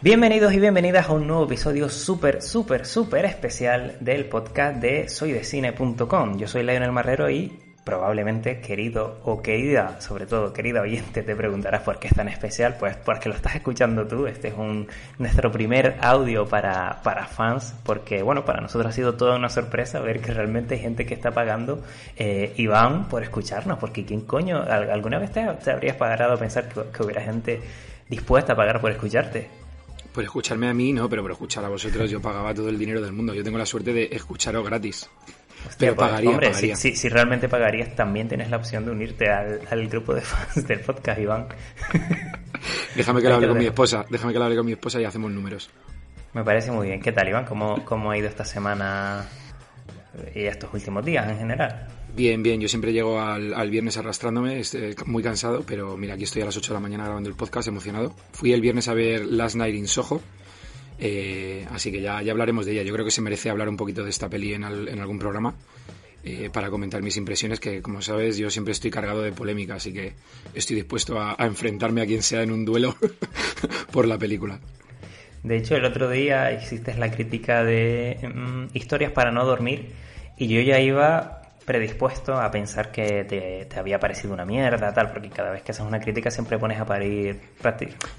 Bienvenidos y bienvenidas a un nuevo episodio súper, súper, súper especial del podcast de soydecine.com. Yo soy Lionel Marrero y probablemente querido o querida, sobre todo querida oyente, te preguntarás por qué es tan especial. Pues porque lo estás escuchando tú. Este es un, nuestro primer audio para, para fans, porque bueno, para nosotros ha sido toda una sorpresa ver que realmente hay gente que está pagando eh, y van por escucharnos, porque ¿quién coño? ¿Alguna vez te, habrías pagado a pensar que hubiera gente dispuesta a pagar por escucharte? Por escucharme a mí, no, pero por escuchar a vosotros yo pagaba todo el dinero del mundo. Yo tengo la suerte de escucharos gratis. pero pues, pagaría, hombre, Si, realmente pagarías, también tienes la opción de unirte al, grupo de fans del podcast, Iván. déjame que lo hable con mi esposa, déjame que lo hable con mi esposa y hacemos números. Me parece muy bien. ¿Qué tal, Iván? ¿Cómo, cómo ha ido esta semana y estos últimos días en general? Bien, bien, yo siempre llego al, viernes arrastrándome, estoy muy cansado, pero mira, aquí estoy a las 8 de la mañana grabando el podcast, emocionado. Fui el viernes a ver Last Night in Soho, eh, así que ya, ya hablaremos de ella. Yo creo que se merece hablar un poquito de esta peli en, algún programa eh, para comentar mis impresiones, que como sabes yo siempre estoy cargado de polémica, así que estoy dispuesto a, enfrentarme a quien sea en un duelo por la película. De hecho, el otro día hiciste la crítica de mm, historias para no dormir y yo ya iba predispuesto a pensar que te, había parecido una mierda, tal, porque cada vez que haces una crítica siempre pones a parir...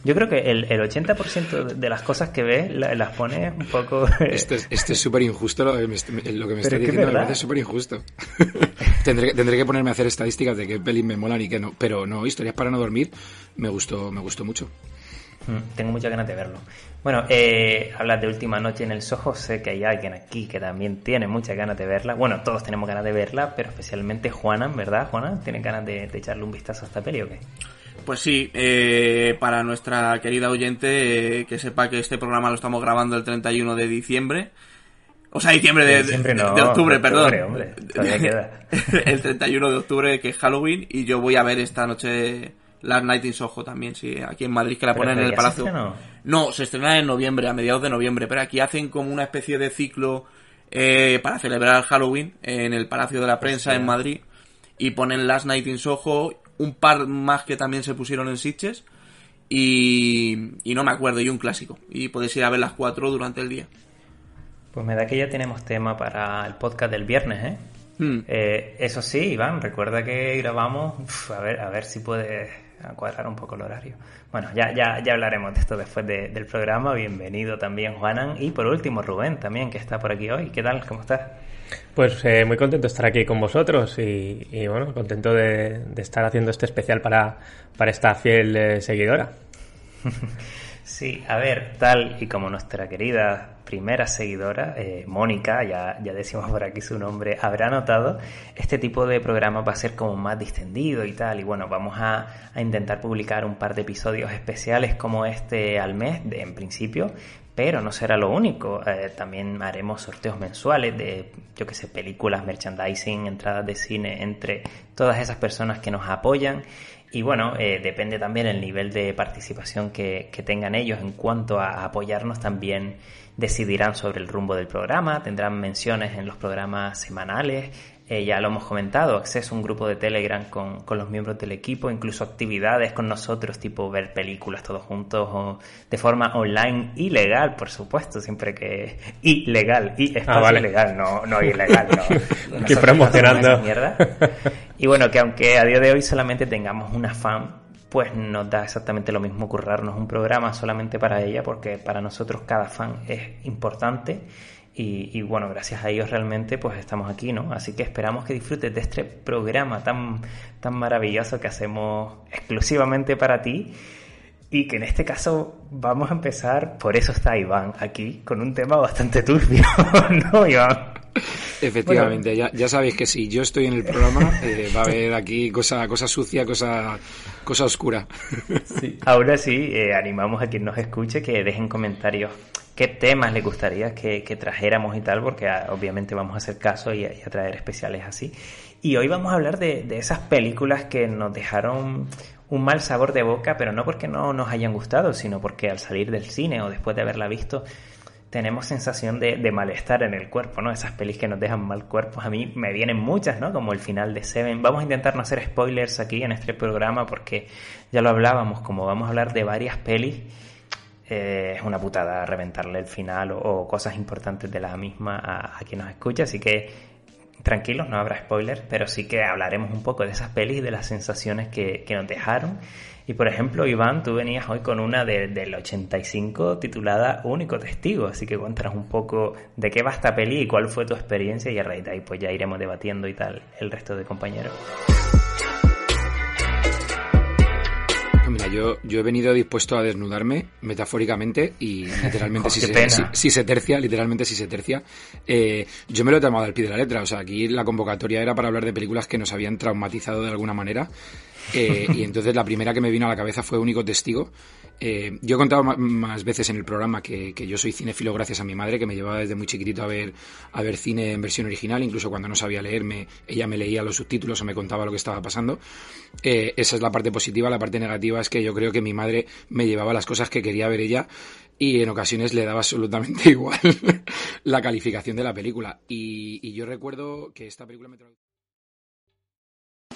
Yo creo que el, el 80% de las cosas que ves las pones un poco... Esto es súper injusto lo, que me está diciendo, me parece súper injusto. tendré, tendré que ponerme a hacer estadísticas de qué pelis me molan y qué no, pero no, historias para no dormir me gustó, me gustó mucho. Mm, tengo muchas ganas de verlo. Bueno, eh, hablas de Última Noche en el Soho. Sé que hay alguien aquí que también tiene muchas ganas de verla. Bueno, todos tenemos ganas de verla, pero especialmente Juana, ¿verdad, Juana? ¿Tienes ganas de, echarle un vistazo a esta peli o qué? Pues sí, eh, para nuestra querida oyente, eh, que sepa que este programa lo estamos grabando el 31 de diciembre. O sea, diciembre de, de, octubre, perdón. Hombre, queda. el 31 de octubre, que es Halloween, y yo voy a ver esta noche Last Night in Soho también, sí, aquí en Madrid, que la ponen en el Palacio. no, se estrena en noviembre, a mediados de noviembre, pero aquí hacen como una especie de ciclo eh, para celebrar Halloween en el Palacio de la Prensa en Madrid y ponen Last Night in Soho, un par más que también se pusieron en Sitges y, y no me acuerdo, y un clásico. Y podéis ir a ver las cuatro durante el día. Pues me da que ya tenemos tema para el podcast del viernes, ¿eh? Hmm. eh eso sí, Iván, recuerda que grabamos, a ver, a ver si puedes a cuadrar un poco el horario. Bueno, ya, ya, ya hablaremos de esto después del programa. Bienvenido también, Juanan. Y por último, Rubén también, que está por aquí hoy. ¿Qué tal? ¿Cómo estás? Pues eh, muy contento de estar aquí con vosotros y, bueno, contento de, estar haciendo este especial para, para esta fiel eh, seguidora. Sí, a ver, tal y como nuestra querida primera seguidora, eh, Mónica, ya, ya decimos por aquí su nombre, habrá notado, este tipo de programa va a ser como más distendido y tal. Y bueno, vamos a, intentar publicar un par de episodios especiales como este al mes, en principio, pero no será lo único. Eh, también haremos sorteos mensuales de, yo que sé, películas, merchandising, entradas de cine, entre todas esas personas que nos apoyan. Y bueno, eh, depende también el nivel de participación que, que, tengan ellos en cuanto a apoyarnos también decidirán sobre el rumbo del programa, tendrán menciones en los programas semanales, eh, ya lo hemos comentado, acceso a un grupo de Telegram con, con, los miembros del equipo, incluso actividades con nosotros, tipo ver películas todos juntos o de forma online ilegal, por supuesto, siempre que ilegal y ah, espacio legal, no, no ilegal, no. que promocionando. Mierda. Y bueno, que aunque a día de hoy solamente tengamos una fan, pues nos da exactamente lo mismo currarnos un programa solamente para ella, porque para nosotros cada fan es importante y, bueno, gracias a ellos realmente pues estamos aquí, ¿no? Así que esperamos que disfrutes de este programa tan, tan maravilloso que hacemos exclusivamente para ti. y que en este caso vamos a empezar, por eso está Iván aquí, con un tema bastante turbio, ¿no, Iván? Efectivamente, ya, ya, sabéis que si yo estoy en el programa, eh, va a haber aquí cosa, cosa sucia, cosa, cosa oscura. Ahora sí, eh, animamos a quien nos escuche que dejen comentarios qué temas les gustaría que, trajéramos y tal, porque ah, obviamente vamos a hacer caso y, a traer especiales así. Y hoy vamos a hablar de, de esas películas que nos dejaron un mal sabor de boca, pero no porque no nos hayan gustado, sino porque al salir del cine o después de haberla visto, tenemos sensación de, malestar en el cuerpo, ¿no? Esas pelis que nos dejan mal cuerpo. A mí me vienen muchas, ¿no? Como el final de Seven. Vamos a intentar no hacer spoilers aquí en este programa porque ya lo hablábamos, como vamos a hablar de varias pelis, eh, es una putada reventarle el final o, cosas importantes de la misma a, quien nos escucha. Así que tranquilos, no habrá spoilers, pero sí que hablaremos un poco de esas pelis y de las sensaciones que, que nos dejaron y por ejemplo, Iván, tú venías hoy con una de, del 85 titulada Único Testigo, así que cuéntanos un poco de qué va esta peli y cuál fue tu experiencia y a raíz de ahí pues ya iremos debatiendo y tal el resto de compañeros. Yo, yo he venido dispuesto a desnudarme metafóricamente y literalmente si, se, si, se, tercia, literalmente si se tercia. Eh, yo me lo he tomado al pie de la letra, o sea, aquí la convocatoria era para hablar de películas que nos habían traumatizado de alguna manera eh, y entonces la primera que me vino a la cabeza fue Único Testigo. Eh, yo he contado más veces en el programa que, yo soy cinéfilo gracias a mi madre, que me llevaba desde muy chiquitito a ver, a ver cine en versión original, incluso cuando no sabía leerme, ella me leía los subtítulos o me contaba lo que estaba pasando. Eh, esa es la parte positiva. La parte negativa es que yo creo que mi madre me llevaba las cosas que quería ver ella y en ocasiones le daba absolutamente igual la calificación de la película. Y, y yo recuerdo que esta película me